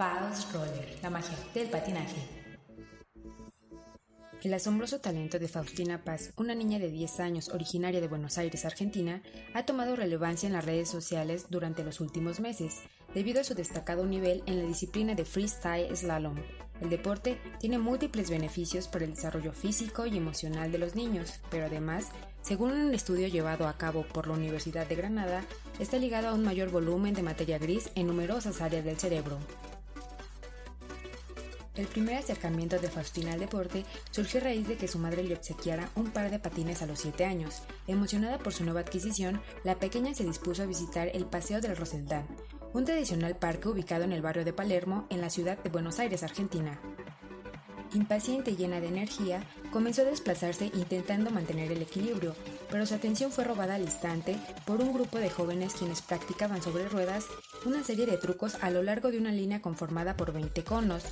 Faust Roller, la magia del patinaje. El asombroso talento de Faustina Paz, una niña de 10 años originaria de Buenos Aires, Argentina, ha tomado relevancia en las redes sociales durante los últimos meses, debido a su destacado nivel en la disciplina de freestyle slalom. El deporte tiene múltiples beneficios para el desarrollo físico y emocional de los niños, pero además, según un estudio llevado a cabo por la Universidad de Granada, está ligado a un mayor volumen de materia gris en numerosas áreas del cerebro. El primer acercamiento de Faustina al deporte surgió a raíz de que su madre le obsequiara un par de patines a los 7 años. Emocionada por su nueva adquisición, la pequeña se dispuso a visitar el Paseo del Rosedal, un tradicional parque ubicado en el barrio de Palermo, en la ciudad de Buenos Aires, Argentina. Impaciente y llena de energía, comenzó a desplazarse intentando mantener el equilibrio, pero su atención fue robada al instante por un grupo de jóvenes quienes practicaban sobre ruedas una serie de trucos a lo largo de una línea conformada por 20 conos,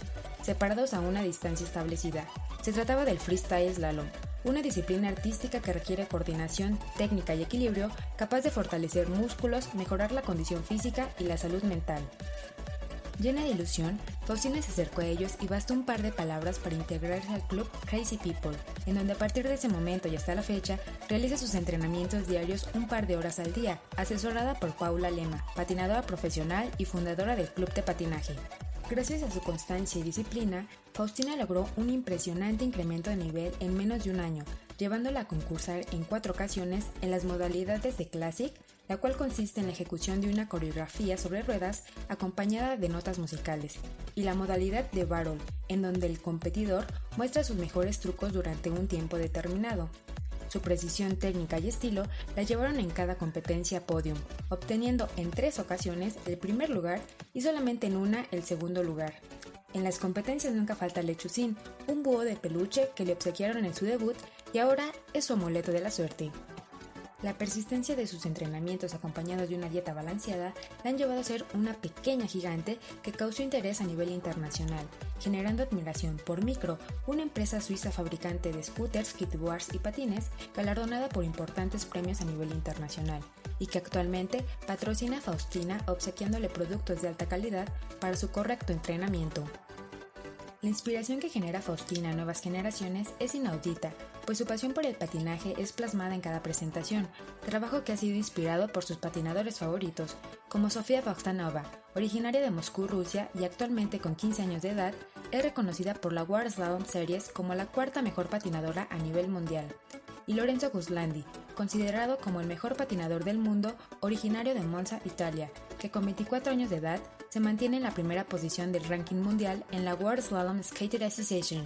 separados a una distancia establecida. Se trataba del freestyle slalom, una disciplina artística que requiere coordinación, técnica y equilibrio capaz de fortalecer músculos, mejorar la condición física y la salud mental. Llena de ilusión, Faustina se acercó a ellos y bastó un par de palabras para integrarse al club Crazy People, en donde a partir de ese momento y hasta la fecha realiza sus entrenamientos diarios un par de horas al día, asesorada por Paula Lema, patinadora profesional y fundadora del club de patinaje. Gracias a su constancia y disciplina, Faustina logró un impresionante incremento de nivel en menos de un año, llevándola a concursar en cuatro ocasiones en las modalidades de Classic, la cual consiste en la ejecución de una coreografía sobre ruedas acompañada de notas musicales, y la modalidad de Battle, en donde el competidor muestra sus mejores trucos durante un tiempo determinado. Su precisión técnica y estilo la llevaron en cada competencia a podium, obteniendo en tres ocasiones el primer lugar y solamente en una el segundo lugar. En las competencias nunca falta Lechuzín, un búho de peluche que le obsequiaron en su debut y ahora es su amuleto de la suerte. La persistencia de sus entrenamientos acompañados de una dieta balanceada la han llevado a ser una pequeña gigante que causó interés a nivel internacional, generando admiración por Micro, una empresa suiza fabricante de scooters, kitboards y patines, galardonada por importantes premios a nivel internacional, y que actualmente patrocina a Faustina obsequiándole productos de alta calidad para su correcto entrenamiento. La inspiración que genera Faustina a nuevas generaciones es inaudita, pues su pasión por el patinaje es plasmada en cada presentación, trabajo que ha sido inspirado por sus patinadores favoritos, como Sofía Bogdanova, originaria de Moscú, Rusia y actualmente con 15 años de edad, es reconocida por la World Slalom Series como la cuarta mejor patinadora a nivel mundial. Y Lorenzo Guslandi, considerado como el mejor patinador del mundo, originario de Monza, Italia, que con 24 años de edad se mantiene en la primera posición del ranking mundial en la World Slalom Skater Association.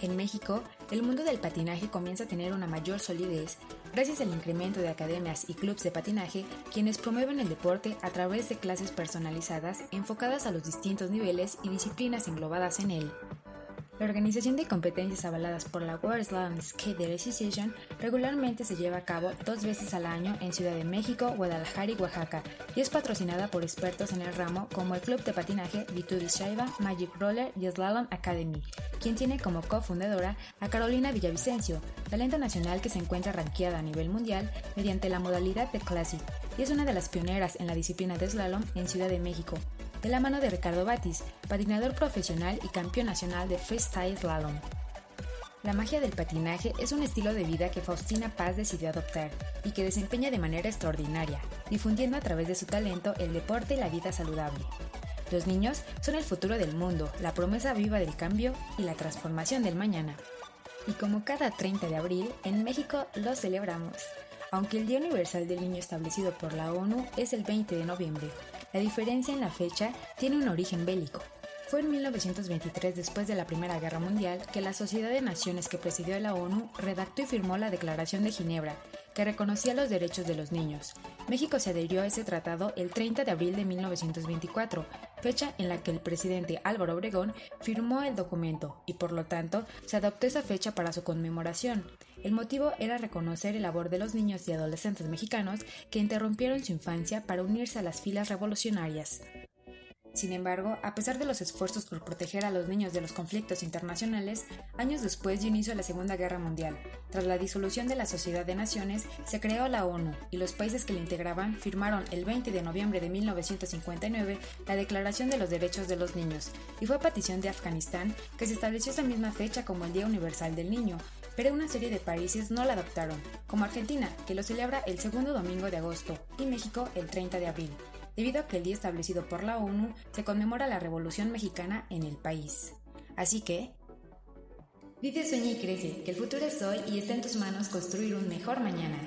En México, el mundo del patinaje comienza a tener una mayor solidez gracias al incremento de academias y clubes de patinaje quienes promueven el deporte a través de clases personalizadas enfocadas a los distintos niveles y disciplinas englobadas en él. La organización de competencias avaladas por la World Slalom Skater Association regularmente se lleva a cabo dos veces al año en Ciudad de México, Guadalajara y Oaxaca y es patrocinada por expertos en el ramo como el club de patinaje Vitudi Shaiba, Magic Roller y Slalom Academy, quien tiene como cofundadora a Carolina Villavicencio, talento nacional que se encuentra ranqueada a nivel mundial mediante la modalidad de Classic y es una de las pioneras en la disciplina de slalom en Ciudad de México, de la mano de Ricardo Batis, patinador profesional y campeón nacional de freestyle slalom. La magia del patinaje es un estilo de vida que Faustina Paz decidió adoptar y que desempeña de manera extraordinaria, difundiendo a través de su talento el deporte y la vida saludable. Los niños son el futuro del mundo, la promesa viva del cambio y la transformación del mañana. Y como cada 30 de abril, en México lo celebramos. Aunque el Día Universal del Niño establecido por la ONU es el 20 de noviembre, la diferencia en la fecha tiene un origen bélico. Fue en 1923, después de la Primera Guerra Mundial, que la Sociedad de Naciones que presidió la ONU redactó y firmó la Declaración de Ginebra, que reconocía los derechos de los niños. México se adhirió a ese tratado el 30 de abril de 1924, fecha en la que el presidente Álvaro Obregón firmó el documento y por lo tanto se adoptó esa fecha para su conmemoración. El motivo era reconocer el labor de los niños y adolescentes mexicanos que interrumpieron su infancia para unirse a las filas revolucionarias. Sin embargo, a pesar de los esfuerzos por proteger a los niños de los conflictos internacionales, años después dio inicio a la Segunda Guerra Mundial. Tras la disolución de la Sociedad de Naciones, se creó la ONU y los países que la integraban firmaron el 20 de noviembre de 1959 la Declaración de los Derechos de los Niños, y fue a petición de Afganistán que se estableció esa misma fecha como el Día Universal del Niño, pero una serie de países no la adoptaron, como Argentina, que lo celebra el segundo domingo de agosto, y México el 30 de abril debido a que el día establecido por la ONU se conmemora la Revolución Mexicana en el país. Así que... Vive, sueña y crece, que el futuro es hoy y está en tus manos construir un mejor mañana.